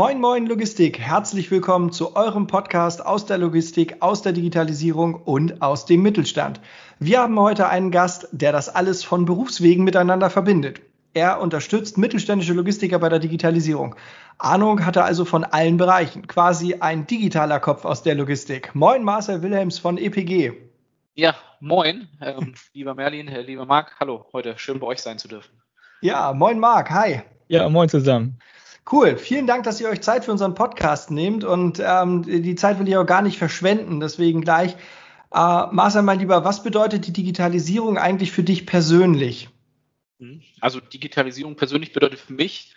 Moin, moin Logistik. Herzlich willkommen zu eurem Podcast aus der Logistik, aus der Digitalisierung und aus dem Mittelstand. Wir haben heute einen Gast, der das alles von Berufswegen miteinander verbindet. Er unterstützt mittelständische Logistiker bei der Digitalisierung. Ahnung hat er also von allen Bereichen. Quasi ein digitaler Kopf aus der Logistik. Moin, Marcel Wilhelms von EPG. Ja, moin, ähm, lieber Merlin, äh, lieber Marc. Hallo, heute schön bei euch sein zu dürfen. Ja, moin Marc, hi. Ja, moin zusammen. Cool, vielen Dank, dass ihr euch Zeit für unseren Podcast nehmt und ähm, die Zeit will ich auch gar nicht verschwenden. Deswegen gleich, äh, Marcel, mein Lieber, was bedeutet die Digitalisierung eigentlich für dich persönlich? Also Digitalisierung persönlich bedeutet für mich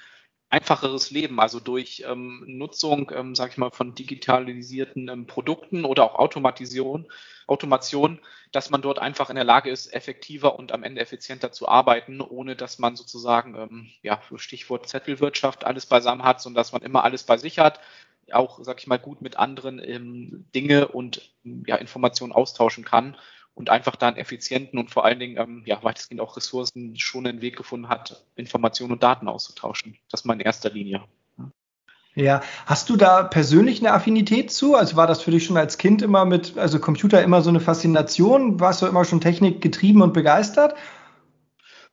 einfacheres Leben, also durch ähm, Nutzung, ähm, sage ich mal, von digitalisierten ähm, Produkten oder auch Automatisation, Automation, dass man dort einfach in der Lage ist, effektiver und am Ende effizienter zu arbeiten, ohne dass man sozusagen, ähm, ja, Stichwort Zettelwirtschaft alles beisammen hat, sondern dass man immer alles bei sich hat, auch, sag ich mal, gut mit anderen ähm, Dinge und ja, Informationen austauschen kann und einfach da einen effizienten und vor allen Dingen ähm, ja, weitestgehend auch Ressourcen schon einen Weg gefunden hat, Informationen und Daten auszutauschen. Das mal in erster Linie. Ja, hast du da persönlich eine Affinität zu? Also war das für dich schon als Kind immer mit, also Computer immer so eine Faszination? Warst du immer schon Technik getrieben und begeistert?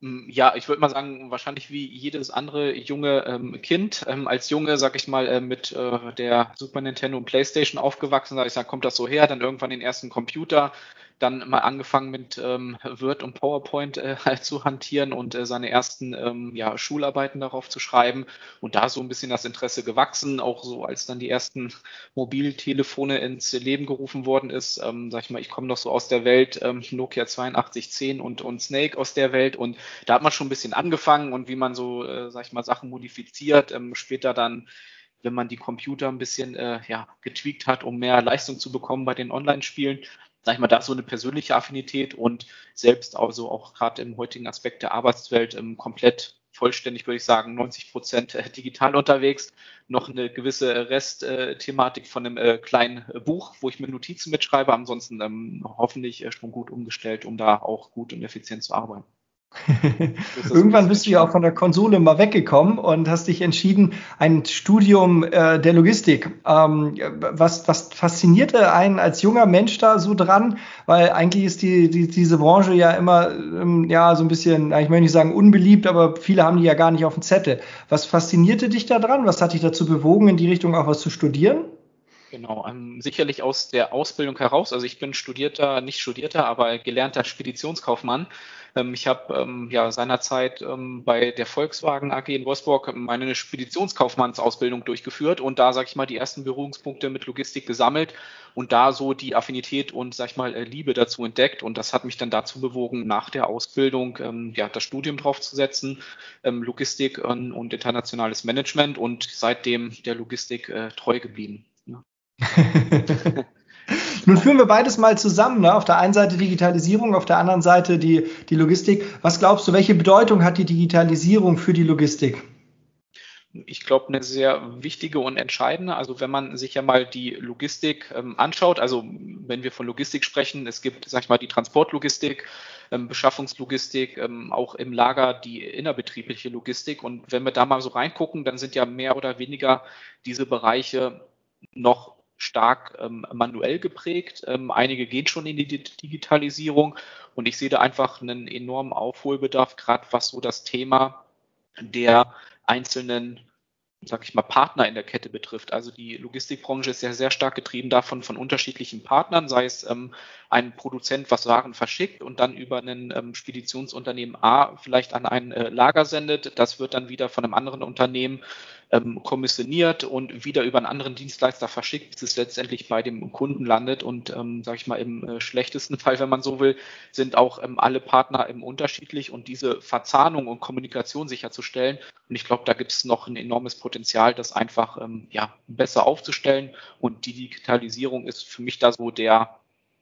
Hm, ja, ich würde mal sagen, wahrscheinlich wie jedes andere junge ähm, Kind. Ähm, als Junge, sag ich mal, äh, mit äh, der Super Nintendo und Playstation aufgewachsen, sag ich, dann kommt das so her, dann irgendwann den ersten Computer, dann mal angefangen mit ähm, Word und PowerPoint äh, halt zu hantieren und äh, seine ersten ähm, ja, Schularbeiten darauf zu schreiben. Und da so ein bisschen das Interesse gewachsen, auch so als dann die ersten Mobiltelefone ins Leben gerufen worden ist, ähm, sag ich mal, ich komme noch so aus der Welt ähm, Nokia 8210 und, und Snake aus der Welt. Und da hat man schon ein bisschen angefangen und wie man so, äh, sag ich mal, Sachen modifiziert, ähm, später dann wenn man die Computer ein bisschen äh, ja, getweakt hat, um mehr Leistung zu bekommen bei den Online-Spielen sag ich mal, da so eine persönliche Affinität und selbst also auch gerade im heutigen Aspekt der Arbeitswelt ähm, komplett vollständig, würde ich sagen, 90 Prozent äh, digital unterwegs. Noch eine gewisse Restthematik von einem äh, kleinen Buch, wo ich mir Notizen mitschreibe. Ansonsten ähm, hoffentlich äh, schon gut umgestellt, um da auch gut und effizient zu arbeiten. Irgendwann bist du ja auch von der Konsole mal weggekommen und hast dich entschieden, ein Studium äh, der Logistik. Ähm, was, was faszinierte einen als junger Mensch da so dran? Weil eigentlich ist die, die, diese Branche ja immer ähm, ja so ein bisschen, ich möchte nicht sagen unbeliebt, aber viele haben die ja gar nicht auf dem Zettel. Was faszinierte dich da dran? Was hat dich dazu bewogen, in die Richtung auch was zu studieren? Genau, ähm, sicherlich aus der Ausbildung heraus. Also ich bin studierter, nicht studierter, aber gelernter Speditionskaufmann. Ähm, ich habe ähm, ja seinerzeit ähm, bei der Volkswagen AG in Wolfsburg meine Speditionskaufmannsausbildung durchgeführt und da, sage ich mal, die ersten Berührungspunkte mit Logistik gesammelt und da so die Affinität und, sag ich mal, äh, Liebe dazu entdeckt. Und das hat mich dann dazu bewogen, nach der Ausbildung ähm, ja, das Studium draufzusetzen, ähm, Logistik und, und internationales Management und seitdem der Logistik äh, treu geblieben. Nun führen wir beides mal zusammen. Ne? Auf der einen Seite Digitalisierung, auf der anderen Seite die, die Logistik. Was glaubst du, welche Bedeutung hat die Digitalisierung für die Logistik? ich glaube, eine sehr wichtige und entscheidende. Also wenn man sich ja mal die Logistik ähm, anschaut, also wenn wir von Logistik sprechen, es gibt, sag ich mal, die Transportlogistik, ähm, Beschaffungslogistik, ähm, auch im Lager die innerbetriebliche Logistik. Und wenn wir da mal so reingucken, dann sind ja mehr oder weniger diese Bereiche noch stark ähm, manuell geprägt. Ähm, einige gehen schon in die Digitalisierung und ich sehe da einfach einen enormen Aufholbedarf, gerade was so das Thema der einzelnen sag ich mal, Partner in der Kette betrifft. Also die Logistikbranche ist ja sehr stark getrieben davon von unterschiedlichen Partnern, sei es ähm, ein Produzent, was Waren verschickt und dann über ein ähm, Speditionsunternehmen A vielleicht an ein äh, Lager sendet. Das wird dann wieder von einem anderen Unternehmen ähm, kommissioniert und wieder über einen anderen Dienstleister verschickt, bis es letztendlich bei dem Kunden landet. Und ähm, sage ich mal, im äh, schlechtesten Fall, wenn man so will, sind auch ähm, alle Partner im unterschiedlich und diese Verzahnung und Kommunikation sicherzustellen. Und ich glaube, da gibt es noch ein enormes Potenzial, das einfach ähm, ja, besser aufzustellen. Und die Digitalisierung ist für mich da so der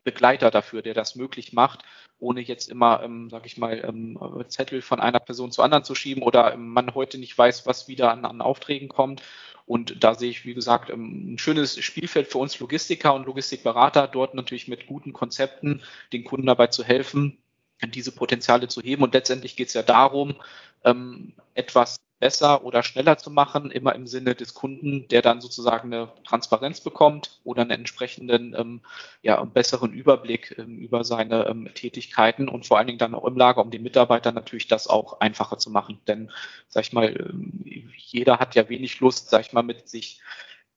Begleiter dafür, der das möglich macht, ohne jetzt immer, ähm, sage ich mal, ähm, Zettel von einer Person zu anderen zu schieben oder ähm, man heute nicht weiß, was wieder an, an Aufträgen kommt. Und da sehe ich, wie gesagt, ähm, ein schönes Spielfeld für uns Logistiker und Logistikberater, dort natürlich mit guten Konzepten den Kunden dabei zu helfen, diese Potenziale zu heben. Und letztendlich geht es ja darum, ähm, etwas besser oder schneller zu machen, immer im Sinne des Kunden, der dann sozusagen eine Transparenz bekommt oder einen entsprechenden, ähm, ja, besseren Überblick ähm, über seine ähm, Tätigkeiten und vor allen Dingen dann auch im Lager, um den Mitarbeitern natürlich das auch einfacher zu machen. Denn, sag ich mal, ähm, jeder hat ja wenig Lust, sag ich mal, mit sich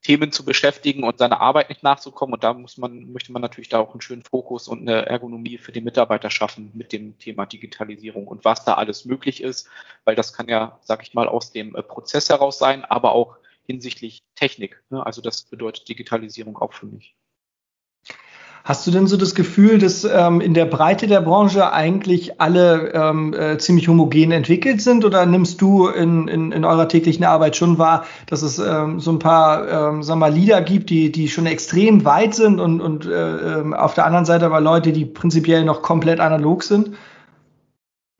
Themen zu beschäftigen und seiner Arbeit nicht nachzukommen. Und da muss man, möchte man natürlich da auch einen schönen Fokus und eine Ergonomie für den Mitarbeiter schaffen mit dem Thema Digitalisierung und was da alles möglich ist, weil das kann ja, sag ich mal, aus dem äh, Prozess heraus sein, aber auch hinsichtlich Technik. Ne? Also das bedeutet Digitalisierung auch für mich. Hast du denn so das Gefühl, dass ähm, in der Breite der Branche eigentlich alle ähm, äh, ziemlich homogen entwickelt sind oder nimmst du in, in, in eurer täglichen Arbeit schon wahr, dass es ähm, so ein paar ähm, sag mal, Leader gibt, die, die schon extrem weit sind und, und äh, ähm, auf der anderen Seite aber Leute, die prinzipiell noch komplett analog sind?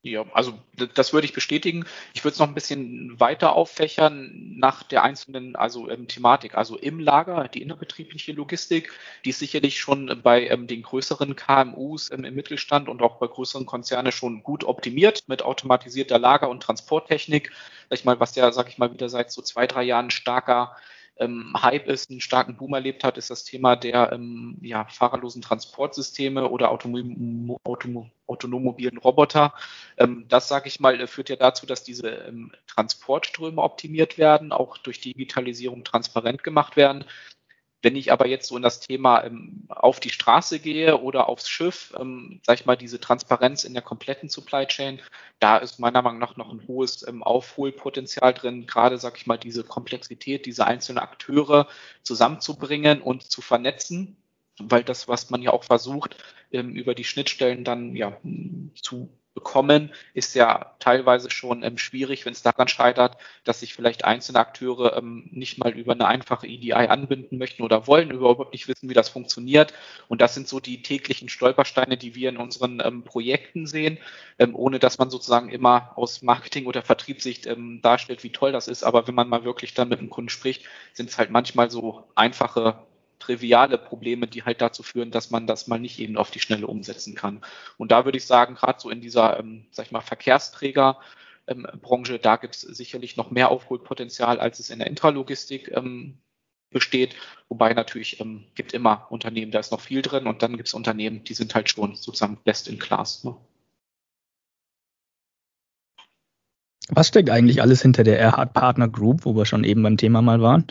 Ja, also das würde ich bestätigen. Ich würde es noch ein bisschen weiter auffächern nach der einzelnen also ähm, Thematik. Also im Lager, die innerbetriebliche Logistik, die ist sicherlich schon bei ähm, den größeren KMUs ähm, im Mittelstand und auch bei größeren Konzernen schon gut optimiert mit automatisierter Lager- und Transporttechnik. Sag ich mal, was ja, sag ich mal, wieder seit so zwei, drei Jahren starker ähm, Hype ist, einen starken Boom erlebt hat, ist das Thema der ähm, ja, fahrerlosen Transportsysteme oder autonom, autonom, autonomobilen Roboter. Ähm, das, sage ich mal, führt ja dazu, dass diese ähm, Transportströme optimiert werden, auch durch Digitalisierung transparent gemacht werden. Wenn ich aber jetzt so in das Thema ähm, auf die Straße gehe oder aufs Schiff, ähm, sage ich mal, diese Transparenz in der kompletten Supply Chain, da ist meiner Meinung nach noch ein hohes ähm, Aufholpotenzial drin, gerade, sage ich mal, diese Komplexität, diese einzelnen Akteure zusammenzubringen und zu vernetzen, weil das, was man ja auch versucht, ähm, über die Schnittstellen dann ja zu bekommen, ist ja teilweise schon ähm, schwierig, wenn es daran scheitert, dass sich vielleicht einzelne Akteure ähm, nicht mal über eine einfache EDI anbinden möchten oder wollen, überhaupt nicht wissen, wie das funktioniert. Und das sind so die täglichen Stolpersteine, die wir in unseren ähm, Projekten sehen, ähm, ohne dass man sozusagen immer aus Marketing- oder Vertriebssicht ähm, darstellt, wie toll das ist. Aber wenn man mal wirklich dann mit dem Kunden spricht, sind es halt manchmal so einfache triviale Probleme, die halt dazu führen, dass man das mal nicht eben auf die Schnelle umsetzen kann. Und da würde ich sagen, gerade so in dieser, ähm, sag ich mal, Verkehrsträger, ähm, da gibt es sicherlich noch mehr Aufholpotenzial, als es in der Intralogistik ähm, besteht. Wobei natürlich ähm, gibt immer Unternehmen, da ist noch viel drin und dann gibt es Unternehmen, die sind halt schon sozusagen best in class. Ne? Was steckt eigentlich alles hinter der Erhard Partner Group, wo wir schon eben beim Thema mal waren?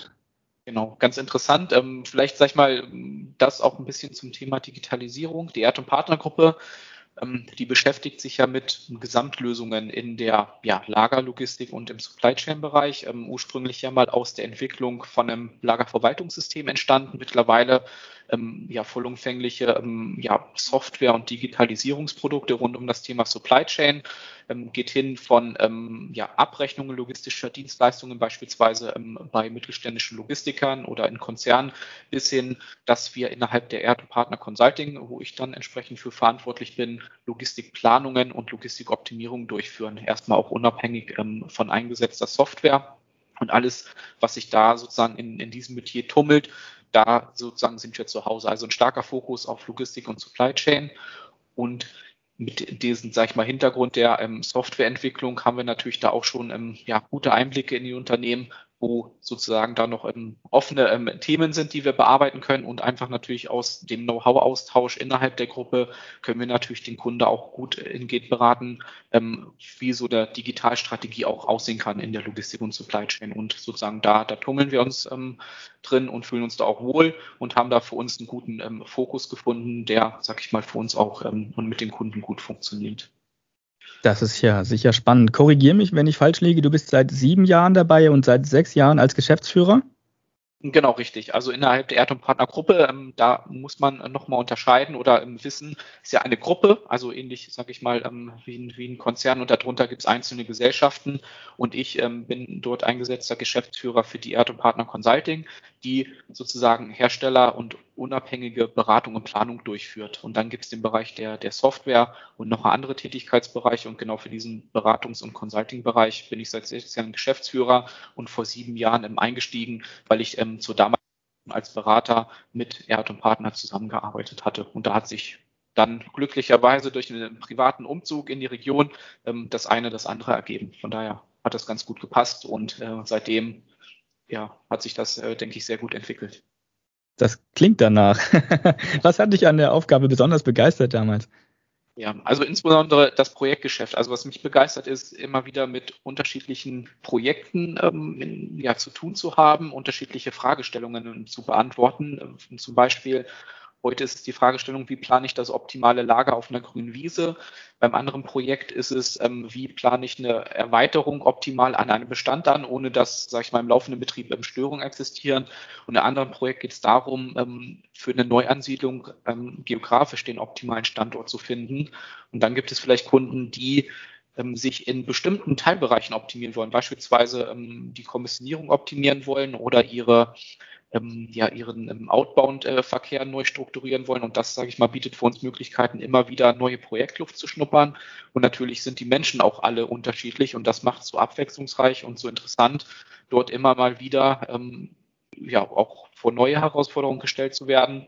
Genau, ganz interessant. Ähm, vielleicht sag ich mal, das auch ein bisschen zum Thema Digitalisierung. Die Erd- und Partnergruppe, ähm, die beschäftigt sich ja mit Gesamtlösungen in der ja, Lagerlogistik und im Supply Chain Bereich. Ähm, ursprünglich ja mal aus der Entwicklung von einem Lagerverwaltungssystem entstanden. Mittlerweile ähm, ja, vollumfängliche ähm, ja, Software- und Digitalisierungsprodukte rund um das Thema Supply Chain. Ähm, geht hin von ähm, ja, Abrechnungen logistischer Dienstleistungen, beispielsweise ähm, bei mittelständischen Logistikern oder in Konzernen, bis hin, dass wir innerhalb der Erd- Partner Consulting, wo ich dann entsprechend für verantwortlich bin, Logistikplanungen und Logistikoptimierung durchführen. Erstmal auch unabhängig ähm, von eingesetzter Software. Und alles, was sich da sozusagen in, in diesem Metier tummelt, da sozusagen sind wir zu Hause. Also ein starker Fokus auf Logistik und Supply Chain. Und mit diesem, sag ich mal, Hintergrund der ähm, Softwareentwicklung haben wir natürlich da auch schon ähm, ja, gute Einblicke in die Unternehmen, wo sozusagen da noch ähm, offene ähm, Themen sind, die wir bearbeiten können und einfach natürlich aus dem Know-how-Austausch innerhalb der Gruppe können wir natürlich den Kunde auch gut in Geht beraten, ähm, wie so der Digitalstrategie auch aussehen kann in der Logistik und Supply Chain und sozusagen da, da tummeln wir uns ähm, drin und fühlen uns da auch wohl und haben da für uns einen guten ähm, Fokus gefunden, der, sag ich mal, für uns auch ähm, und mit dem Kunden gut funktioniert. Das ist ja sicher spannend. Korrigier mich, wenn ich falsch liege. Du bist seit sieben Jahren dabei und seit sechs Jahren als Geschäftsführer. Genau, richtig. Also innerhalb der Erd- und Partnergruppe, ähm, da muss man nochmal unterscheiden oder ähm, wissen, ist ja eine Gruppe, also ähnlich, sage ich mal, ähm, wie, ein, wie ein Konzern und darunter gibt es einzelne Gesellschaften und ich ähm, bin dort eingesetzter Geschäftsführer für die Erd- und Partner Consulting, die sozusagen Hersteller und unabhängige Beratung und Planung durchführt. Und dann gibt es den Bereich der, der Software und noch andere Tätigkeitsbereiche. Und genau für diesen Beratungs- und Consulting-Bereich bin ich seit sechs Jahren Geschäftsführer und vor sieben Jahren ähm, eingestiegen, weil ich ähm, zur damaligen als Berater mit Erd und Partner zusammengearbeitet hatte. Und da hat sich dann glücklicherweise durch einen privaten Umzug in die Region ähm, das eine das andere ergeben. Von daher hat das ganz gut gepasst und äh, seitdem ja, hat sich das, äh, denke ich, sehr gut entwickelt. Das klingt danach. Was hat dich an der Aufgabe besonders begeistert damals? Ja, also insbesondere das Projektgeschäft. Also was mich begeistert ist, immer wieder mit unterschiedlichen Projekten ähm, ja, zu tun zu haben, unterschiedliche Fragestellungen zu beantworten. Zum Beispiel Heute ist es die Fragestellung, wie plane ich das optimale Lager auf einer grünen Wiese? Beim anderen Projekt ist es, ähm, wie plane ich eine Erweiterung optimal an einem Bestand an, ohne dass, sage ich mal, im laufenden Betrieb ähm, Störungen existieren. Und einem anderen Projekt geht es darum, ähm, für eine Neuansiedlung geografisch den optimalen Standort zu finden. Und dann gibt es vielleicht Kunden, die sich in bestimmten Teilbereichen optimieren wollen, beispielsweise die Kommissionierung optimieren wollen oder ihre ähm, ja ihren ähm, Outbound-Verkehr neu strukturieren wollen. Und das, sage ich mal, bietet für uns Möglichkeiten, immer wieder neue Projektluft zu schnuppern. Und natürlich sind die Menschen auch alle unterschiedlich und das macht es so abwechslungsreich und so interessant, dort immer mal wieder ähm, ja auch vor neue Herausforderungen gestellt zu werden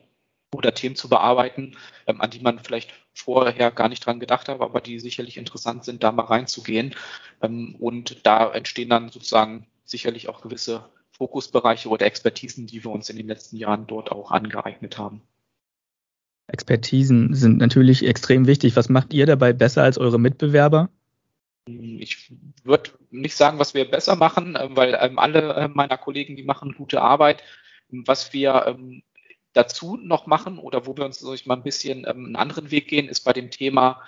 oder Themen zu bearbeiten, ähm, an die man vielleicht vorher gar nicht dran gedacht hat, aber die sicherlich interessant sind, da mal reinzugehen. Ähm, und da entstehen dann sozusagen sicherlich auch gewisse Fokusbereiche oder Expertisen, die wir uns in den letzten Jahren dort auch angeeignet haben. Expertisen sind natürlich extrem wichtig. Was macht ihr dabei besser als eure Mitbewerber? Ich würde nicht sagen, was wir besser machen, äh, weil ähm, alle äh, meiner Kollegen, die machen gute Arbeit. Was wir ähm, dazu noch machen oder wo wir uns ich mal ein bisschen ähm, einen anderen Weg gehen, ist bei dem Thema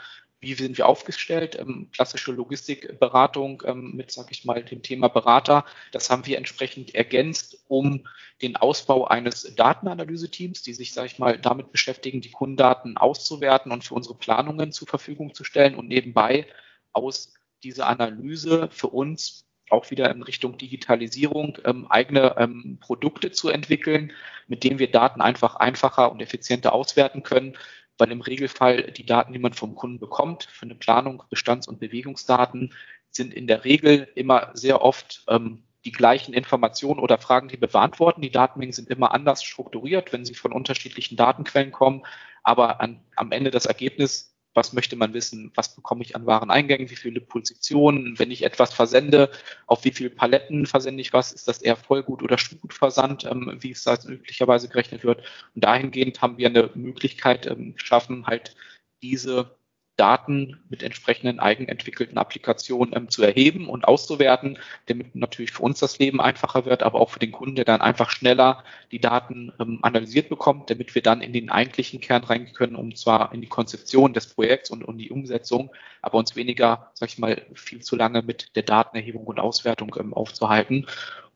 wie sind wir aufgestellt? Ähm, klassische Logistikberatung ähm, mit, sag ich mal, dem Thema Berater. Das haben wir entsprechend ergänzt, um den Ausbau eines Datenanalyse-Teams, die sich, sag ich mal, damit beschäftigen, die Kundendaten auszuwerten und für unsere Planungen zur Verfügung zu stellen und nebenbei aus dieser Analyse für uns auch wieder in Richtung Digitalisierung ähm, eigene ähm, Produkte zu entwickeln, mit denen wir Daten einfach einfacher und effizienter auswerten können, weil im Regelfall die Daten, die man vom Kunden bekommt, für eine Planung, Bestands- und Bewegungsdaten, sind in der Regel immer sehr oft ähm, die gleichen Informationen oder Fragen, die wir beantworten. Die Datenmengen sind immer anders strukturiert, wenn sie von unterschiedlichen Datenquellen kommen. Aber an, am Ende das Ergebnis was möchte man wissen, was bekomme ich an Wareneingängen, wie viele Positionen, wenn ich etwas versende, auf wie viele Paletten versende ich was, ist das eher Vollgut oder Stückgutversand, ähm, wie es da üblicherweise gerechnet wird. Und dahingehend haben wir eine Möglichkeit ähm, geschaffen, halt diese Daten mit entsprechenden eigenentwickelten Applikationen ähm, zu erheben und auszuwerten, damit natürlich für uns das Leben einfacher wird, aber auch für den Kunden, der dann einfach schneller die Daten ähm, analysiert bekommt, damit wir dann in den eigentlichen Kern rein können, um zwar in die Konzeption des Projekts und, und die Umsetzung, aber uns weniger, sag ich mal, viel zu lange mit der Datenerhebung und Auswertung ähm, aufzuhalten.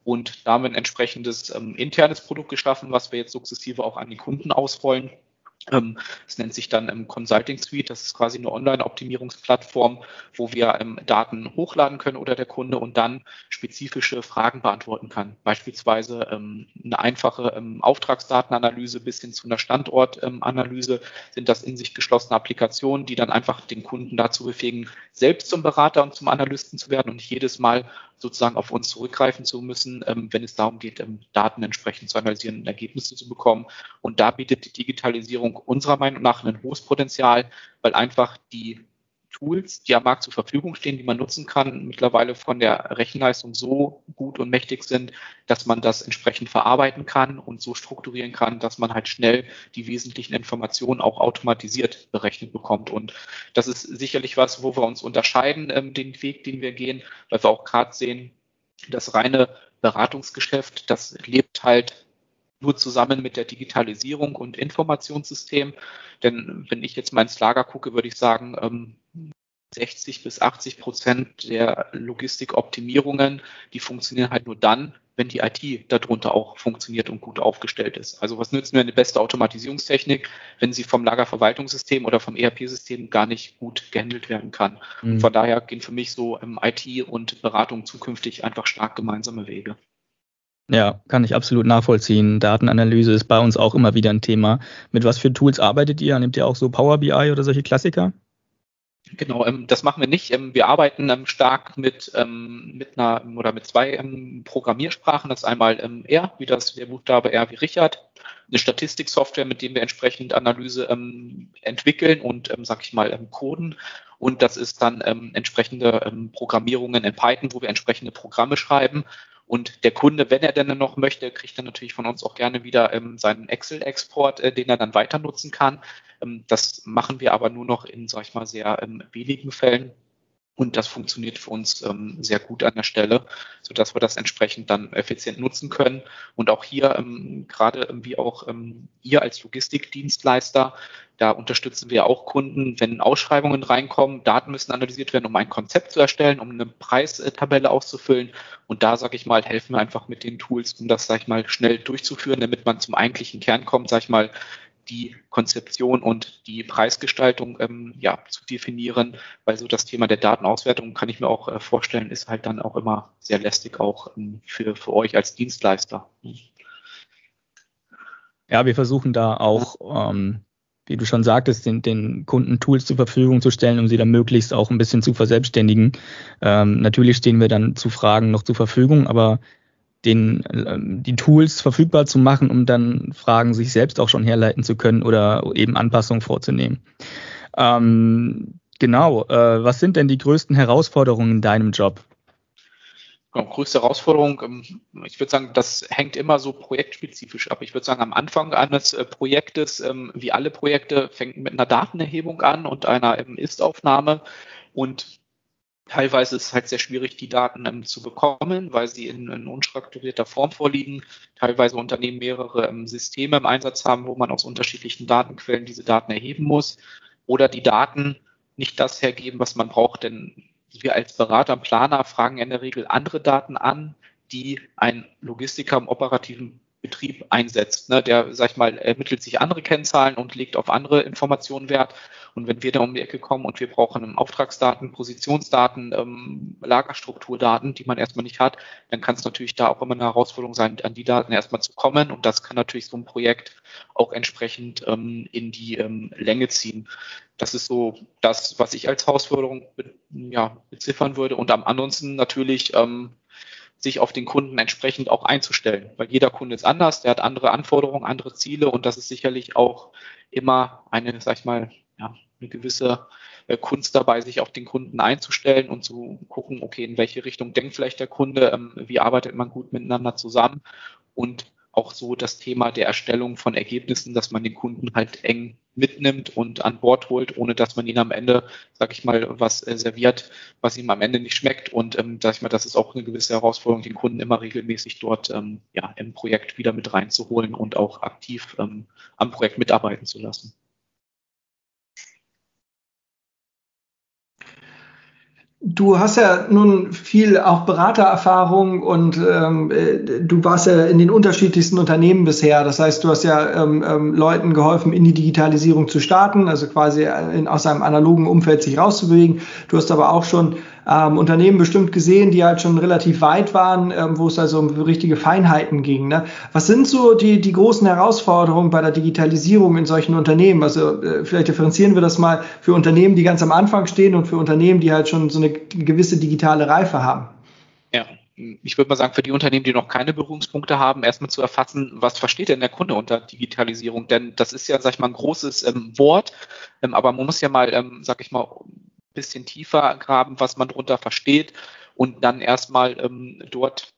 Und da haben wir ein entsprechendes ähm, internes Produkt geschaffen, was wir jetzt sukzessive auch an die Kunden ausrollen es nennt sich dann im Consulting Suite. Das ist quasi eine Online-Optimierungsplattform, wo wir ähm, Daten hochladen können oder der Kunde und dann spezifische Fragen beantworten kann. Beispielsweise ähm, eine einfache Auftragsdatenanalyse bis hin zu einer Standortanalyse sind das in sich geschlossene Applikationen, die dann einfach den Kunden dazu befähigen, selbst zum Berater und zum Analysten zu werden und jedes Mal sozusagen auf uns zurückgreifen zu müssen, wenn es darum geht, Daten entsprechend zu analysieren und Ergebnisse zu bekommen. Und da bietet die Digitalisierung unserer Meinung nach ein hohes Potenzial, weil einfach die Tools, die am Markt zur Verfügung stehen, die man nutzen kann, mittlerweile von der Rechenleistung so gut und mächtig sind, dass man das entsprechend verarbeiten kann und so strukturieren kann, dass man halt schnell die wesentlichen Informationen auch automatisiert berechnet bekommt. Und das ist sicherlich was, wo wir uns unterscheiden, ähm, den Weg, den wir gehen, weil wir auch gerade sehen, das reine Beratungsgeschäft, das lebt halt nur zusammen mit der Digitalisierung und Informationssystem. Denn wenn ich jetzt mal ins Lager gucke, würde ich sagen, 60 ähm, bis 80 Prozent der Logistikoptimierungen, die funktionieren halt nur dann, wenn die IT darunter auch funktioniert und gut aufgestellt ist. Also was nützt mir eine beste Automatisierungstechnik, wenn sie vom Lagerverwaltungssystem oder vom ERP-System gar nicht gut gehandelt werden kann? Mhm. Von daher gehen für mich so ähm, IT und Beratung zukünftig einfach stark gemeinsame Wege. Ja, kann ich absolut nachvollziehen. Datenanalyse ist bei uns auch immer wieder ein Thema. Mit was für Tools arbeitet ihr? Nehmt ihr auch so Power BI oder solche Klassiker? Genau, ähm, das machen wir nicht. Ähm, wir arbeiten ähm, stark mit, mit einer oder mit zwei Programmiersprachen. Das ist einmal R, wie das der Buchstabe R wie Richard, eine Statistiksoftware, mit dem wir entsprechend Analyse entwickeln und, sag ich mal, coden. Und das ist dann entsprechende Programmierungen in Python, wo wir entsprechende Programme schreiben. Und der Kunde, wenn er denn noch möchte, kriegt dann natürlich von uns auch gerne wieder ähm, seinen Excel-Export, äh, den er dann weiter nutzen kann. Ähm, das machen wir aber nur noch in, sag ich mal, sehr ähm, wenigen Fällen. Und das funktioniert für uns ähm, sehr gut an der Stelle, so dass wir das entsprechend dann effizient nutzen können. Und auch hier, ähm, gerade wie auch ähm, ihr als Logistikdienstleister, da unterstützen wir auch Kunden, wenn Ausschreibungen reinkommen, Daten müssen analysiert werden, um ein Konzept zu erstellen, um eine Preistabelle auszufüllen. Und da, sage ich mal, helfen wir einfach mit den Tools, um das, sage ich mal, schnell durchzuführen, damit man zum eigentlichen Kern kommt, sage ich mal, die Konzeption und die Preisgestaltung ähm, ja, zu definieren, weil so das Thema der Datenauswertung kann ich mir auch äh, vorstellen, ist halt dann auch immer sehr lästig auch ähm, für, für euch als Dienstleister. Ja, wir versuchen da auch, ähm, wie du schon sagtest, den, den Kunden Tools zur Verfügung zu stellen, um sie dann möglichst auch ein bisschen zu verselbstständigen. Ähm, natürlich stehen wir dann zu Fragen noch zur Verfügung, aber den, ähm, die Tools verfügbar zu machen, um dann Fragen sich selbst auch schon herleiten zu können oder eben Anpassungen vorzunehmen. Ähm, genau, äh, was sind denn die größten Herausforderungen in deinem Job? Genau, größte Herausforderung, ähm, ich würde sagen, das hängt immer so projektspezifisch ab. Ich würde sagen, am Anfang eines äh, Projektes, ähm, wie alle Projekte, fängt mit einer Datenerhebung an und einer Ist-Aufnahme. Und Teilweise ist es halt sehr schwierig, die Daten ähm, zu bekommen, weil sie in, in, unstrukturierter Form vorliegen. Teilweise Unternehmen mehrere ähm, Systeme im Einsatz haben, wo man aus unterschiedlichen Datenquellen diese Daten erheben muss. Oder die Daten nicht das hergeben, was man braucht. Denn wir als Berater und Planer fragen in der Regel andere Daten an, die ein Logistiker im operativen Betrieb einsetzt. Ne? Der, sag ich mal, ermittelt sich andere Kennzahlen und legt auf andere Informationen Wert. Und wenn wir da um die Ecke kommen und wir brauchen Auftragsdaten, Positionsdaten, ähm, Lagerstrukturdaten, die man erstmal nicht hat, dann kann es natürlich da auch immer eine Herausforderung sein, an die Daten erstmal zu kommen. Und das kann natürlich so ein Projekt auch entsprechend ähm, in die ähm, Länge ziehen. Das ist so das, was ich als Herausforderung ja, beziffern würde. Und am ansonsten natürlich ähm, sich auf den Kunden entsprechend auch einzustellen. Weil jeder Kunde ist anders, der hat andere Anforderungen, andere Ziele und das ist sicherlich auch immer eine, sag ich mal, ja, eine gewisse äh, Kunst dabei, sich auf den Kunden einzustellen und zu gucken, okay, in welche Richtung denkt vielleicht der Kunde, ähm, wie arbeitet man gut miteinander zusammen und auch so das Thema der Erstellung von Ergebnissen, dass man den Kunden halt eng mitnimmt und an Bord holt, ohne dass man ihn am Ende, sag ich mal, was äh, serviert, was ihm am Ende nicht schmeckt. Und ähm, sag ich mal, das ist auch eine gewisse Herausforderung, den Kunden immer regelmäßig dort ähm, ja, im Projekt wieder mit reinzuholen und auch aktiv ähm, am Projekt mitarbeiten zu lassen. Du hast ja nun viel auch Beratererfahrung und ähm, äh, du warst ja in den unterschiedlichsten Unternehmen bisher. Das heißt, du hast ja ähm, ähm, Leuten geholfen, in die Digitalisierung zu starten, also quasi in, aus einem analogen Umfeld sich rauszubewegen. Du hast aber auch schon ähm, Unternehmen bestimmt gesehen, die halt schon relativ weit waren, ähm, wo es also um richtige Feinheiten ging. Ne? Was sind so die, die großen Herausforderungen bei der Digitalisierung in solchen Unternehmen? Also äh, vielleicht differenzieren wir das mal für Unternehmen, die ganz am Anfang stehen und für Unternehmen, die halt schon so eine gewisse digitale Reife haben. Ja, ich würde mal sagen, für die Unternehmen, die noch keine Berührungspunkte haben, erstmal zu erfassen, was versteht denn der Kunde unter Digitalisierung? Denn das ist ja, sag ich mal, ein großes ähm, Wort, ähm, aber man muss ja mal, ähm, sag ich mal, bisschen tiefer graben, was man darunter versteht und dann erstmal ähm, dort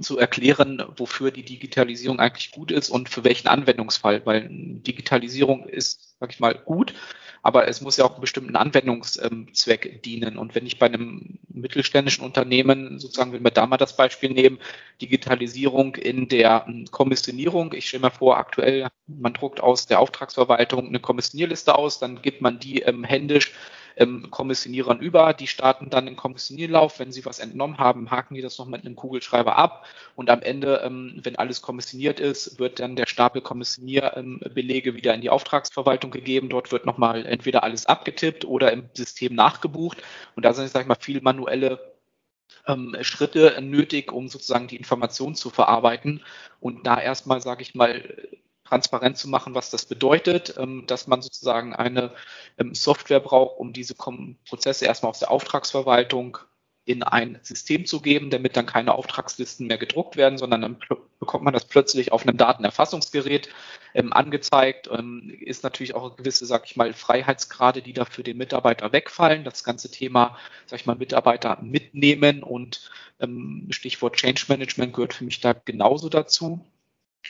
zu erklären, wofür die Digitalisierung eigentlich gut ist und für welchen Anwendungsfall, weil Digitalisierung ist, sag ich mal, gut, aber es muss ja auch einen bestimmten Anwendungszweck dienen. Und wenn ich bei einem mittelständischen Unternehmen, sozusagen, wenn wir da mal das Beispiel nehmen, Digitalisierung in der Kommissionierung, ich stelle mir vor, aktuell, man druckt aus der Auftragsverwaltung eine Kommissionierliste aus, dann gibt man die ähm, händisch ähm, Kommissionierern über. Die starten dann den Kommissionierlauf. Wenn sie was entnommen haben, haken die das noch mit einem Kugelschreiber ab. Und am Ende, ähm, wenn alles kommissioniert ist, wird dann der Stapel Kommissionierbelege wieder in die Auftragsverwaltung gegeben. Dort wird nochmal entweder alles abgetippt oder im System nachgebucht. Und da sind, sag ich mal, viel manuelle ähm, Schritte nötig, um sozusagen die Information zu verarbeiten und da erstmal, sage ich mal, transparent zu machen, was das bedeutet, ähm, dass man sozusagen eine ähm, Software braucht, um diese Prozesse erstmal aus der Auftragsverwaltung in ein System zu geben, damit dann keine Auftragslisten mehr gedruckt werden, sondern dann bekommt man das plötzlich auf einem Datenerfassungsgerät ähm, angezeigt. Ähm, ist natürlich auch gewisse, sag ich mal, Freiheitsgrade, die da für den Mitarbeiter wegfallen. Das ganze Thema, sag ich mal, Mitarbeiter mitnehmen und ähm, Stichwort Change Management gehört für mich da genauso dazu.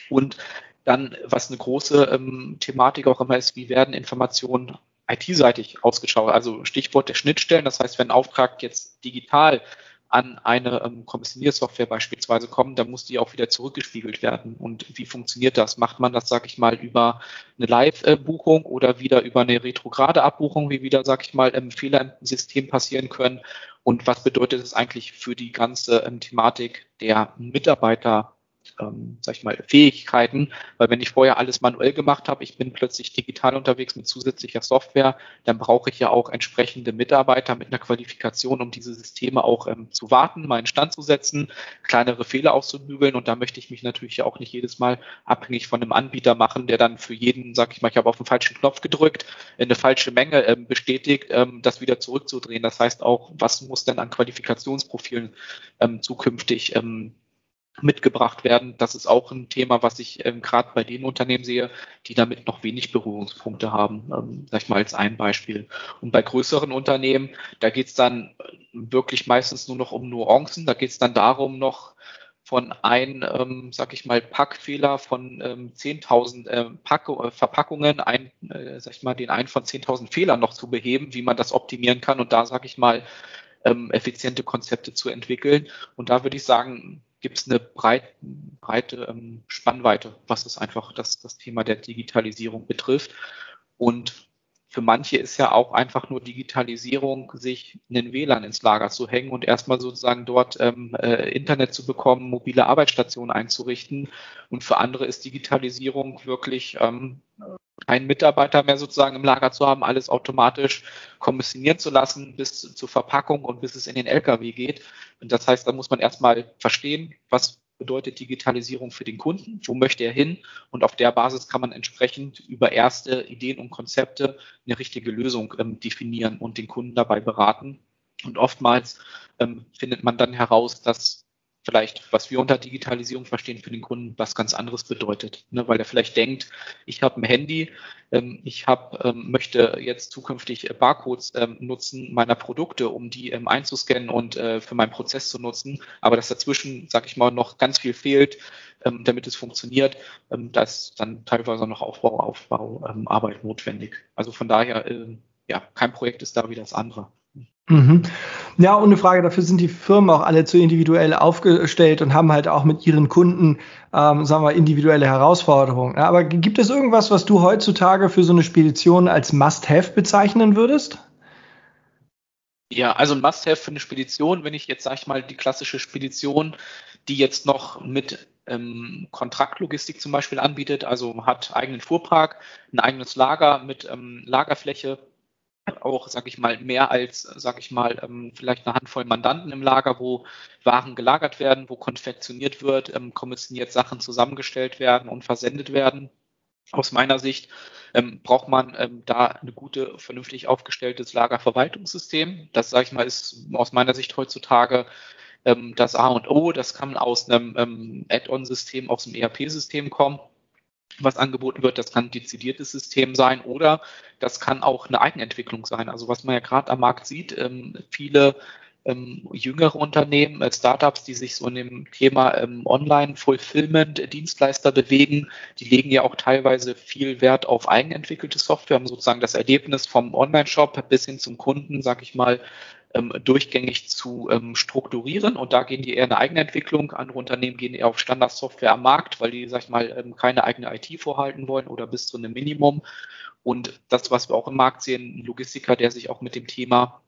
Und dann, was eine große ähm, Thematik auch immer ist, wie werden Informationen IT-seitig ausgeschaut. Also Stichwort der Schnittstellen. Das heißt, wenn ein Auftrag jetzt digital an eine ähm, Kommissioniersoftware beispielsweise kommt, dann muss die auch wieder zurückgespiegelt werden. Und wie funktioniert das? Macht man das, sage ich mal, über eine Live-Buchung oder wieder über eine retrograde Abbuchung, wie wieder, sage ich mal, ähm, Fehler im System passieren können? Und was bedeutet es eigentlich für die ganze ähm, Thematik der Mitarbeiter ähm, sag ich mal, Fähigkeiten, weil wenn ich vorher alles manuell gemacht habe, ich bin plötzlich digital unterwegs mit zusätzlicher Software, dann brauche ich ja auch entsprechende Mitarbeiter mit einer Qualifikation, um diese Systeme auch ähm, zu warten, in Stand zu setzen, kleinere Fehler auszubügeln und da möchte ich mich natürlich ja auch nicht jedes Mal abhängig von einem Anbieter machen, der dann für jeden, sag ich mal, ich habe auf den falschen Knopf gedrückt, eine falsche Menge ähm, bestätigt, ähm, das wieder zurückzudrehen. Das heißt auch, was muss denn an Qualifikationsprofilen ähm, zukünftig ähm, mitgebracht werden. Das ist auch ein Thema, was ich ähm, gerade bei den Unternehmen sehe, die damit noch wenig Berührungspunkte haben, ähm, sag ich mal als ein Beispiel. Und bei größeren Unternehmen, da geht es dann wirklich meistens nur noch um Nuancen. Da geht es dann darum, noch von ein, ähm, sag ich mal, Packfehler von ähm, 10.000 ähm, äh, Verpackungen, ein, äh, sag ich mal, den einen von 10.000 Fehlern noch zu beheben, wie man das optimieren kann und da, sag ich mal, ähm, effiziente Konzepte zu entwickeln. Und da würde ich sagen, gibt es eine breit, breite ähm, Spannweite, was es einfach das, das Thema der Digitalisierung betrifft. Und für manche ist ja auch einfach nur Digitalisierung, sich einen WLAN ins Lager zu hängen und erstmal sozusagen dort ähm, äh, Internet zu bekommen, mobile Arbeitsstationen einzurichten. Und für andere ist Digitalisierung wirklich ähm, keinen Mitarbeiter mehr sozusagen im Lager zu haben, alles automatisch kommissionieren zu lassen bis zur Verpackung und bis es in den LKW geht. Und das heißt, da muss man erstmal verstehen, was bedeutet Digitalisierung für den Kunden, wo möchte er hin und auf der Basis kann man entsprechend über erste Ideen und Konzepte eine richtige Lösung ähm, definieren und den Kunden dabei beraten. Und oftmals ähm, findet man dann heraus, dass vielleicht, was wir unter Digitalisierung verstehen, für den Kunden was ganz anderes bedeutet. Ne? Weil er vielleicht denkt, ich habe ein Handy, ähm, ich hab, ähm, möchte jetzt zukünftig äh, Barcodes ähm, nutzen meiner Produkte, um die ähm, einzuscannen und äh, für meinen Prozess zu nutzen, aber dass dazwischen, sag ich mal, noch ganz viel fehlt, ähm, damit es funktioniert, ähm, da ist dann teilweise noch Aufbau, Aufbau, Arbeit notwendig. Also von daher, äh, ja, kein Projekt ist da wie das andere. Mhm. Ja, ohne Frage, dafür sind die Firmen auch alle zu individuell aufgestellt und haben halt auch mit ihren Kunden, ähm, sagen wir, individuelle Herausforderungen. Ja, aber gibt es irgendwas, was du heutzutage für so eine Spedition als Must-Have bezeichnen würdest? Ja, also ein Must-Have für eine Spedition, wenn ich jetzt, sag ich mal, die klassische Spedition, die jetzt noch mit ähm, Kontraktlogistik zum Beispiel anbietet, also hat eigenen Fuhrpark, ein eigenes Lager mit ähm, Lagerfläche, auch, sag ich mal, mehr als, sag ich mal, ähm, vielleicht eine Handvoll Mandanten im Lager, wo Waren gelagert werden, wo konfektioniert wird, ähm, kommissioniert Sachen zusammengestellt werden und versendet werden. Aus meiner Sicht ähm, braucht man da eine gute, vernünftig aufgestelltes Lagerverwaltungssystem. Das, sage ich mal, ist aus meiner Sicht heutzutage das A und O. Das kann aus einem Add-on-System, aus dem ERP-System kommen was angeboten wird. Das kann ein dezidiertes System sein oder das kann auch eine Eigenentwicklung sein. Also was man ja gerade am Markt sieht, ähm, viele ähm, jüngere Unternehmen, äh, Startups, die sich so in dem Thema ähm, Online-Fulfillment-Dienstleister bewegen, die legen ja auch teilweise viel Wert auf eigenentwickelte Software, um sozusagen das Erlebnis vom Online-Shop bis hin zum Kunden, sag ich mal, ähm, durchgängig zu ähm, strukturieren. Und da gehen die eher eine eigene Entwicklung. Andere Unternehmen gehen eher auf Standardsoftware am Markt, weil die, sag ich mal, ähm, keine eigene IT vorhalten wollen oder bis zu einem Minimum. Und das, was wir auch im Markt sehen, ein Logistiker, der sich auch mit dem Thema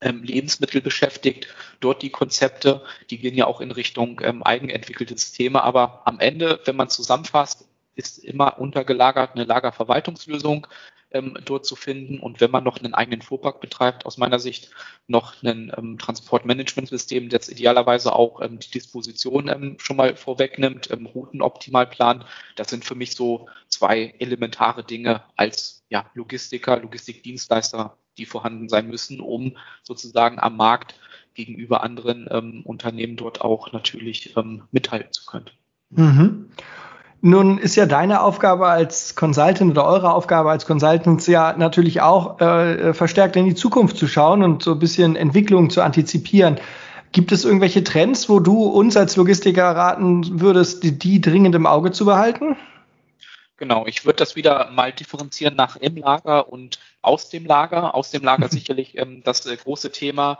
ähm, Lebensmittel beschäftigt. Dort die Konzepte, die gehen ja auch in Richtung ähm, eigenentwickelte Systeme. Aber am Ende, wenn man zusammenfasst, ist immer untergelagert eine Lagerverwaltungslösung ähm, dort zu finden. Und wenn man noch einen eigenen Fuhrpark betreibt, aus meiner Sicht noch ein ähm, Transportmanagementsystem, das idealerweise auch ähm, die Disposition ähm, schon mal vorwegnimmt, ähm, Routen optimal plant. Das sind für mich so zwei elementare Dinge als ja, Logistiker, Logistikdienstleister, die vorhanden sein müssen, um sozusagen am Markt gegenüber anderen ähm, Unternehmen dort auch natürlich ähm, mithalten zu können. Mhm. Nun ist ja deine Aufgabe als Consultant oder eure Aufgabe als Consultants ja natürlich auch äh, verstärkt in die Zukunft zu schauen und so ein bisschen Entwicklung zu antizipieren. Gibt es irgendwelche Trends, wo du uns als Logistiker raten würdest, die, die dringend im Auge zu behalten? Genau, ich würde das wieder mal differenzieren nach im Lager und aus dem Lager. Aus dem Lager sicherlich ähm, das äh, große Thema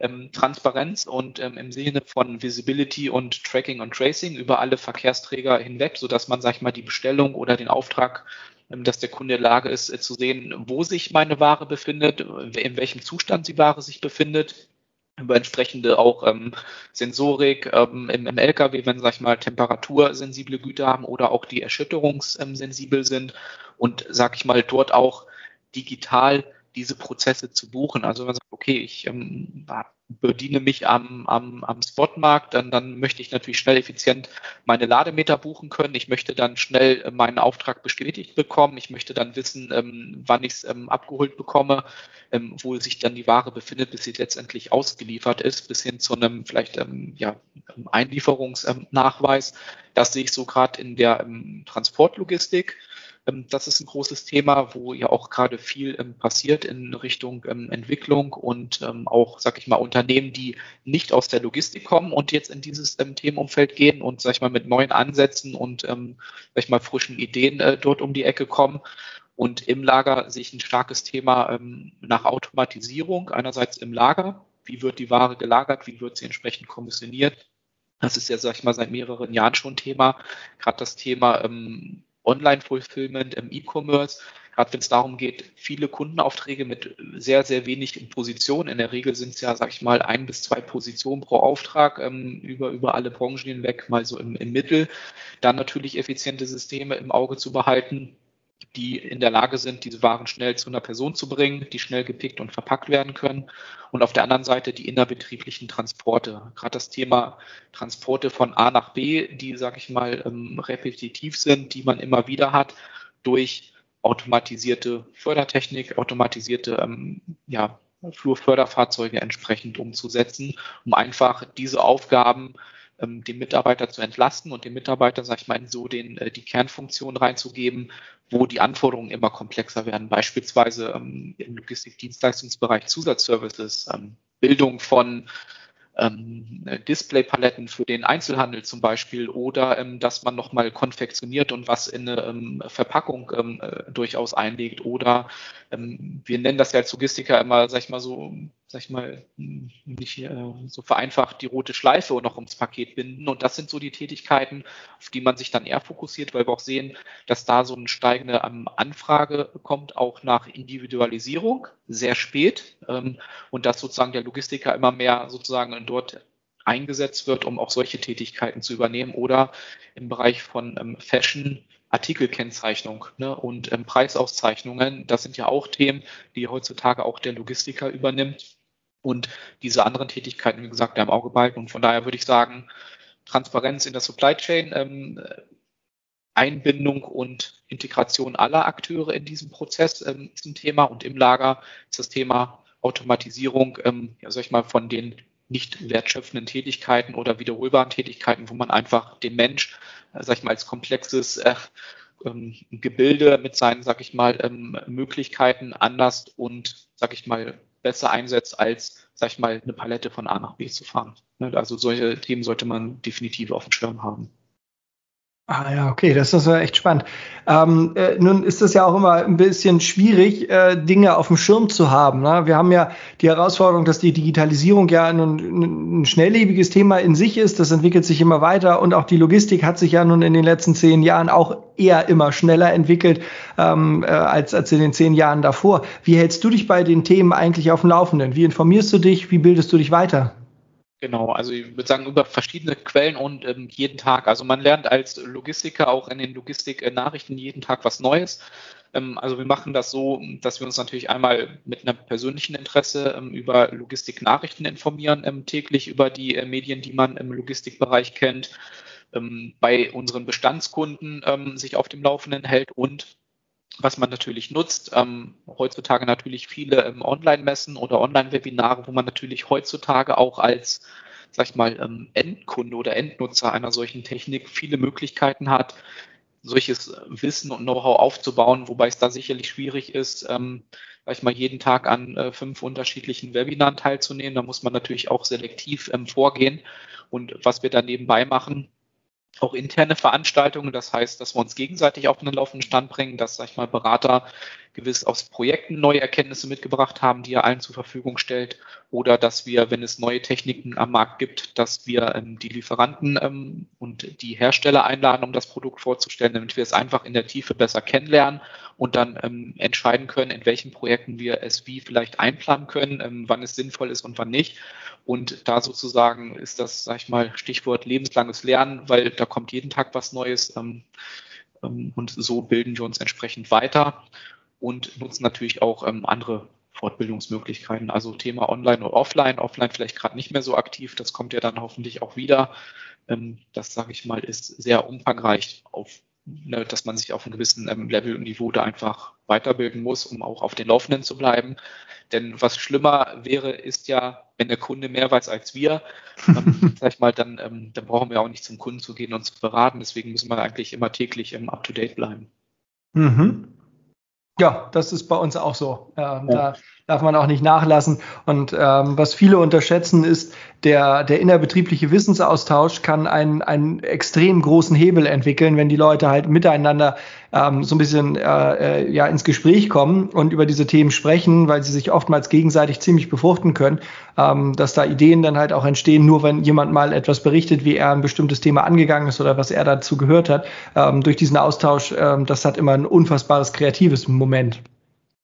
ähm, Transparenz und ähm, im Sinne von Visibility und Tracking und Tracing über alle Verkehrsträger hinweg, so dass man, sag ich mal, die Bestellung oder den Auftrag ähm, dass der Kunde in der Lage ist, äh, zu sehen, wo sich meine Ware befindet, in welchem Zustand die Ware sich befindet, über entsprechende auch ähm, Sensorik ähm, im, im LKW, wenn, sag ich mal, temperatursensible Güter haben oder auch die erschütterungssensibel sind und, sag ich mal, dort auch digital diese Prozesse zu buchen. Also wenn man sagt, okay, ich ähm, bediene mich am, am, am Spotmarkt, dann, dann möchte ich natürlich schnell effizient meine Lademeter buchen können. Ich möchte dann schnell äh, meinen Auftrag bestätigt bekommen. Ich möchte dann wissen, ähm, wann ich es ähm, abgeholt bekomme, ähm, wo sich dann die Ware befindet, bis sie letztendlich ausgeliefert ist, bis hin zu einem vielleicht ähm, ja, Einlieferungsnachweis. Das sehe ich so gerade in der ähm, Transportlogistik. Ähm, das ist ein großes Thema, wo ja auch gerade viel ähm, passiert in Richtung ähm, Entwicklung und auch, sag ich mal, Unternehmen, die nicht aus der Logistik kommen und jetzt in dieses Themenumfeld gehen und, sag ich mal, mit neuen Ansätzen und, sag ich mal, frischen Ideen äh, dort um die Ecke kommen. Und im Lager sehe ich ein starkes Thema nach Automatisierung, einerseits im Lager. Wie wird die Ware gelagert? Wie wird sie entsprechend kommissioniert? Das ist ja, sag ich mal, seit mehreren Jahren schon Thema. Gerade das Thema ähm, Online-Fulfillment, im E-Commerce, gerade wenn es darum geht, viele Kundenaufträge mit sehr, sehr wenig Positionen. In der Regel sind es ja, sag ich mal, ein bis zwei Positionen pro Auftrag ähm, über, über alle Branchen hinweg, mal so im, im Mittel. Dann natürlich effiziente Systeme im Auge zu behalten die in der Lage sind, diese Waren schnell zu einer Person zu bringen, die schnell gepickt und verpackt werden können. Und auf der anderen Seite die innerbetrieblichen Transporte. Gerade das Thema Transporte von A nach B, die, sag ich mal, ähm, repetitiv sind, die man immer wieder hat, durch automatisierte Fördertechnik, automatisierte ähm, ja, Flurförderfahrzeuge entsprechend umzusetzen, um einfach diese Aufgaben ähm, den Mitarbeiter zu entlasten und dem Mitarbeiter, sag ich mal, so den, äh, die Kernfunktion reinzugeben, wo die Anforderungen immer komplexer werden. Beispielsweise ähm, im Logistikdienstleistungsbereich Zusatzservices, ähm, Bildung von ähm, Displaypaletten für den Einzelhandel zum Beispiel oder ähm, dass man nochmal konfektioniert und was in eine ähm, Verpackung ähm, äh, durchaus einlegt oder ähm, wir nennen das ja als Logistiker immer, sag ich mal so, sag ich mal, nicht äh, so vereinfacht die rote Schleife noch ums Paket binden und das sind so die Tätigkeiten, auf die man sich dann eher fokussiert, weil wir auch sehen, dass da so eine steigende ähm, Anfrage kommt, auch nach Individualisierung, sehr spät ähm, und dass sozusagen der Logistiker immer mehr sozusagen dort eingesetzt wird, um auch solche Tätigkeiten zu übernehmen oder im Bereich von ähm, Fashion Artikelkennzeichnung ne, und ähm, Preisauszeichnungen. Das sind ja auch Themen, die heutzutage auch der Logistiker übernimmt und diese anderen Tätigkeiten, wie gesagt, im Auge behalten. Und von daher würde ich sagen, Transparenz in der Supply Chain, ähm, Einbindung und Integration aller Akteure in diesem Prozess ähm, ist ein Thema und im Lager ist das Thema Automatisierung, ähm, ja, sag ich mal, von den nicht wertschöpfenden Tätigkeiten oder wiederholbaren Tätigkeiten, wo man einfach den Mensch, äh, sag ich mal, als komplexes äh, ähm, Gebilde mit seinen, sag ich mal, ähm, Möglichkeiten anders und, sag ich mal, besser einsetzt, als, sag ich mal, eine Palette von A nach B zu fahren. Ne, also solche Themen sollte man definitiv auf dem Schirm haben. Ah ja, okay, das ist echt spannend. Ähm, äh, nun ist es ja auch immer ein bisschen schwierig, äh, Dinge auf dem Schirm zu haben. Ne? Wir haben ja die Herausforderung, dass die Digitalisierung ja ein, ein, schnelllebiges Thema in sich ist. Das entwickelt sich immer weiter und auch die Logistik hat sich ja nun in den letzten zehn Jahren auch eher immer schneller entwickelt ähm, äh, als, als in den zehn Jahren davor. Wie hältst du dich bei den Themen eigentlich auf dem Laufenden? Wie informierst du dich? Wie bildest du dich weiter? Genau, also ich würde sagen, über verschiedene Quellen und ähm, jeden Tag. Also man lernt als Logistiker auch in den Logistik-Nachrichten jeden Tag was Neues. Ähm, also wir machen das so, dass wir uns natürlich einmal mit einem persönlichen Interesse ähm, über Logistik-Nachrichten informieren, ähm, täglich über die äh, Medien, die man im Logistikbereich kennt, ähm, bei unseren Bestandskunden ähm, sich auf dem Laufenden hält und was man natürlich nutzt. Ähm, heutzutage natürlich viele ähm, Online-Messen oder Online-Webinare, wo man natürlich heutzutage auch als, sag ich mal, ähm, Endkunde oder Endnutzer einer solchen Technik viele Möglichkeiten hat, solches Wissen und Know-how aufzubauen, wobei es da sicherlich schwierig ist, ähm, sag ich mal, jeden Tag an äh, fünf unterschiedlichen Webinaren teilzunehmen. Da muss man natürlich auch selektiv ähm, vorgehen. Und was wir da nebenbei machen, auch interne Veranstaltungen. Das heißt, dass wir uns gegenseitig auf einen laufenden Stand bringen, dass, sag ich mal, Berater gewiss aus Projekten neue Erkenntnisse mitgebracht haben, die er allen zur Verfügung stellt. Oder dass wir, wenn es neue Techniken am Markt gibt, dass wir ähm, die Lieferanten ähm, und die Hersteller einladen, um das Produkt vorzustellen, damit wir es einfach in der Tiefe besser kennenlernen und dann ähm, entscheiden können, in welchen Projekten wir es wie vielleicht einplanen können, ähm, wann es sinnvoll ist und wann nicht. Und da sozusagen ist das, sag ich mal, Stichwort lebenslanges Lernen, weil da kommt jeden Tag was Neues. Ähm, ähm, und so bilden wir uns entsprechend weiter und nutzen natürlich auch ähm, andere Fortbildungsmöglichkeiten. Also Thema Online oder Offline. Offline vielleicht gerade nicht mehr so aktiv. Das kommt ja dann hoffentlich auch wieder. Ähm, das, sage ich mal, ist sehr umfangreich auf ne, dass man sich auf einem gewissen ähm, Level und Niveau da einfach weiterbilden muss, um auch auf den Laufenden zu bleiben. Denn was schlimmer wäre, ist ja, wenn der Kunde mehr weiß als wir, ähm, sag ich mal, dann, ähm, dann brauchen wir auch nicht zum Kunden zu gehen und zu beraten. Deswegen müssen wir eigentlich immer täglich im Up-to-Date bleiben. Mhm. Ja, das ist bei uns auch so. Ähm, ja. Da darf man auch nicht nachlassen. Und ähm, was viele unterschätzen, ist, der, der innerbetriebliche Wissensaustausch kann einen, einen extrem großen Hebel entwickeln, wenn die Leute halt miteinander ähm, so ein bisschen äh, äh, ja ins Gespräch kommen und über diese Themen sprechen, weil sie sich oftmals gegenseitig ziemlich befruchten können, ähm, dass da Ideen dann halt auch entstehen, nur wenn jemand mal etwas berichtet, wie er ein bestimmtes Thema angegangen ist oder was er dazu gehört hat. Ähm, durch diesen Austausch, ähm, das hat immer ein unfassbares kreatives Moment.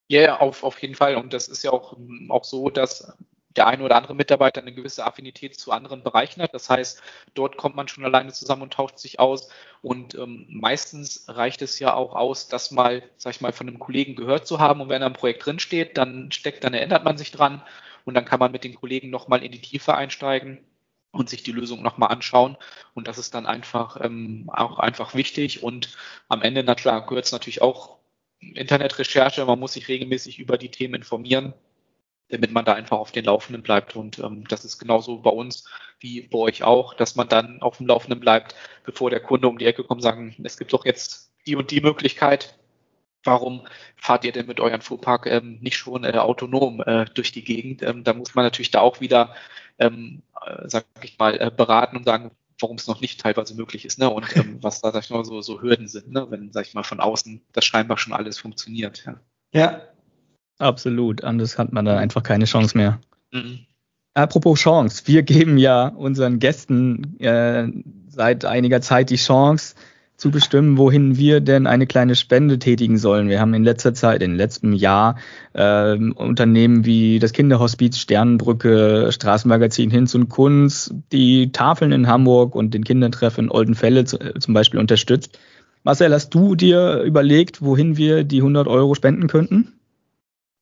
Ja, yeah, auf, auf jeden Fall. Und das ist ja auch, auch so, dass der eine oder andere Mitarbeiter eine gewisse Affinität zu anderen Bereichen hat. Das heißt, dort kommt man schon alleine zusammen und tauscht sich aus. Und ähm, meistens reicht es ja auch aus, das mal, sag ich mal, von einem Kollegen gehört zu haben. Und wenn im Projekt drinsteht, dann steckt, dann erinnert man sich dran und dann kann man mit den Kollegen nochmal in die Tiefe einsteigen und sich die Lösung nochmal anschauen. Und das ist dann einfach ähm, auch einfach wichtig. Und am Ende, na klar, gehört es natürlich auch Internetrecherche. Man muss sich regelmäßig über die Themen informieren damit man da einfach auf den Laufenden bleibt. Und ähm, das ist genauso bei uns wie bei euch auch, dass man dann auf dem Laufenden bleibt, bevor der Kunde um die Ecke kommt und sagen, es gibt doch jetzt die und die Möglichkeit. Warum fahrt ihr denn mit eurem Fuhrpark ähm, nicht schon äh, autonom äh, durch die Gegend? Ähm, da muss man natürlich da auch wieder, ähm, äh, sag ich mal, äh, beraten und sagen, warum es noch nicht teilweise möglich ist, ne? Und ähm, was da, sag ich mal, so, so Hürden sind, ne? Wenn, sag ich mal, von außen das scheinbar schon alles funktioniert. Ja, ja Absolut, anders hat man da einfach keine Chance mehr. Mhm. Apropos Chance, wir geben ja unseren Gästen äh, seit einiger Zeit die Chance zu bestimmen, wohin wir denn eine kleine Spende tätigen sollen. Wir haben in letzter Zeit, in letztem Jahr äh, Unternehmen wie das Kinderhospiz Sternenbrücke, Straßenmagazin Hinz und Kunz, die Tafeln in Hamburg und den Kindertreff in Oldenfelle zum Beispiel unterstützt. Marcel, hast du dir überlegt, wohin wir die 100 Euro spenden könnten?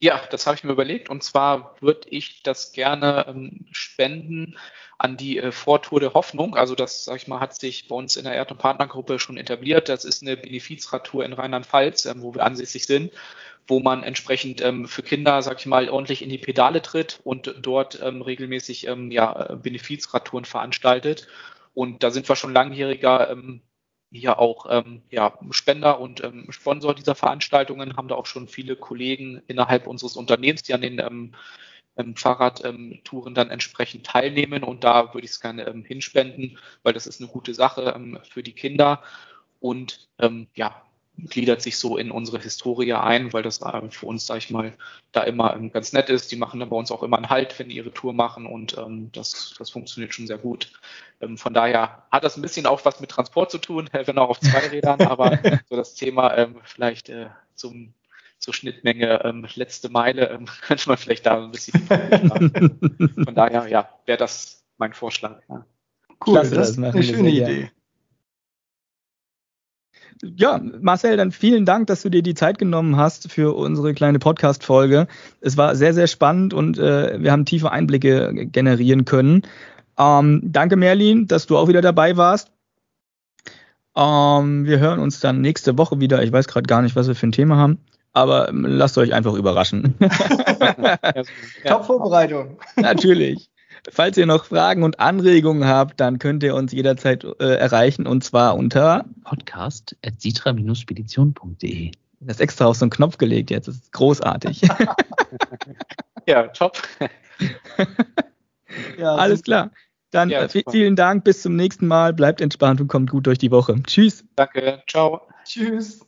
Ja, das habe ich mir überlegt. Und zwar würde ich das gerne ähm, spenden an die äh, Vortour der Hoffnung. Also das, sag ich mal, hat sich bei uns in der Erd- und Partnergruppe schon etabliert. Das ist eine Benefizradtour in Rheinland-Pfalz, ähm, wo wir ansässig sind, wo man entsprechend ähm, für Kinder, sag ich mal, ordentlich in die Pedale tritt und dort ähm, regelmäßig ähm, ja, Benefizradtouren veranstaltet. Und da sind wir schon langjähriger hier auch ähm, ja, Spender und ähm, Sponsor dieser Veranstaltungen, haben da auch schon viele Kollegen innerhalb unseres Unternehmens, die an den ähm, ähm, Fahrradtouren dann entsprechend teilnehmen. Und da würde ich es gerne ähm, hinspenden, weil das ist eine gute Sache ähm, für die Kinder. Und ähm, ja, gliedert sich so in unsere Historie ein, weil das äh, für uns, sag ich mal, da immer ähm, ganz nett ist. Die machen dann bei uns auch immer einen Halt, wenn die ihre Tour machen und ähm, das, das funktioniert schon sehr gut. Ähm, von daher hat das ein bisschen auch was mit Transport zu tun, wenn auch auf zwei Rädern, aber so das Thema ähm, vielleicht äh, zum zur Schnittmenge ähm, letzte Meile ähm, könnte man vielleicht da ein bisschen von daher ja wäre das mein Vorschlag. Ja. Cool, Klasse, das, das ist eine schöne Idee. Ja, Marcel, dann vielen Dank, dass du dir die Zeit genommen hast für unsere kleine Podcast-Folge. Es war sehr, sehr spannend und äh, wir haben tiefe Einblicke generieren können. Ähm, danke, Merlin, dass du auch wieder dabei warst. Ähm, wir hören uns dann nächste Woche wieder. Ich weiß gerade gar nicht, was wir für ein Thema haben, aber ähm, lasst euch einfach überraschen. Top-Vorbereitung. Natürlich. Falls ihr noch Fragen und Anregungen habt, dann könnt ihr uns jederzeit äh, erreichen und zwar unter podcast.sitra-spedition.de. Das ist extra auf so einen Knopf gelegt jetzt. Das ist großartig. ja, top. ja, Alles klar. Dann ja, äh, vielen Dank, bis zum nächsten Mal. Bleibt entspannt und kommt gut durch die Woche. Tschüss. Danke, ciao. Tschüss.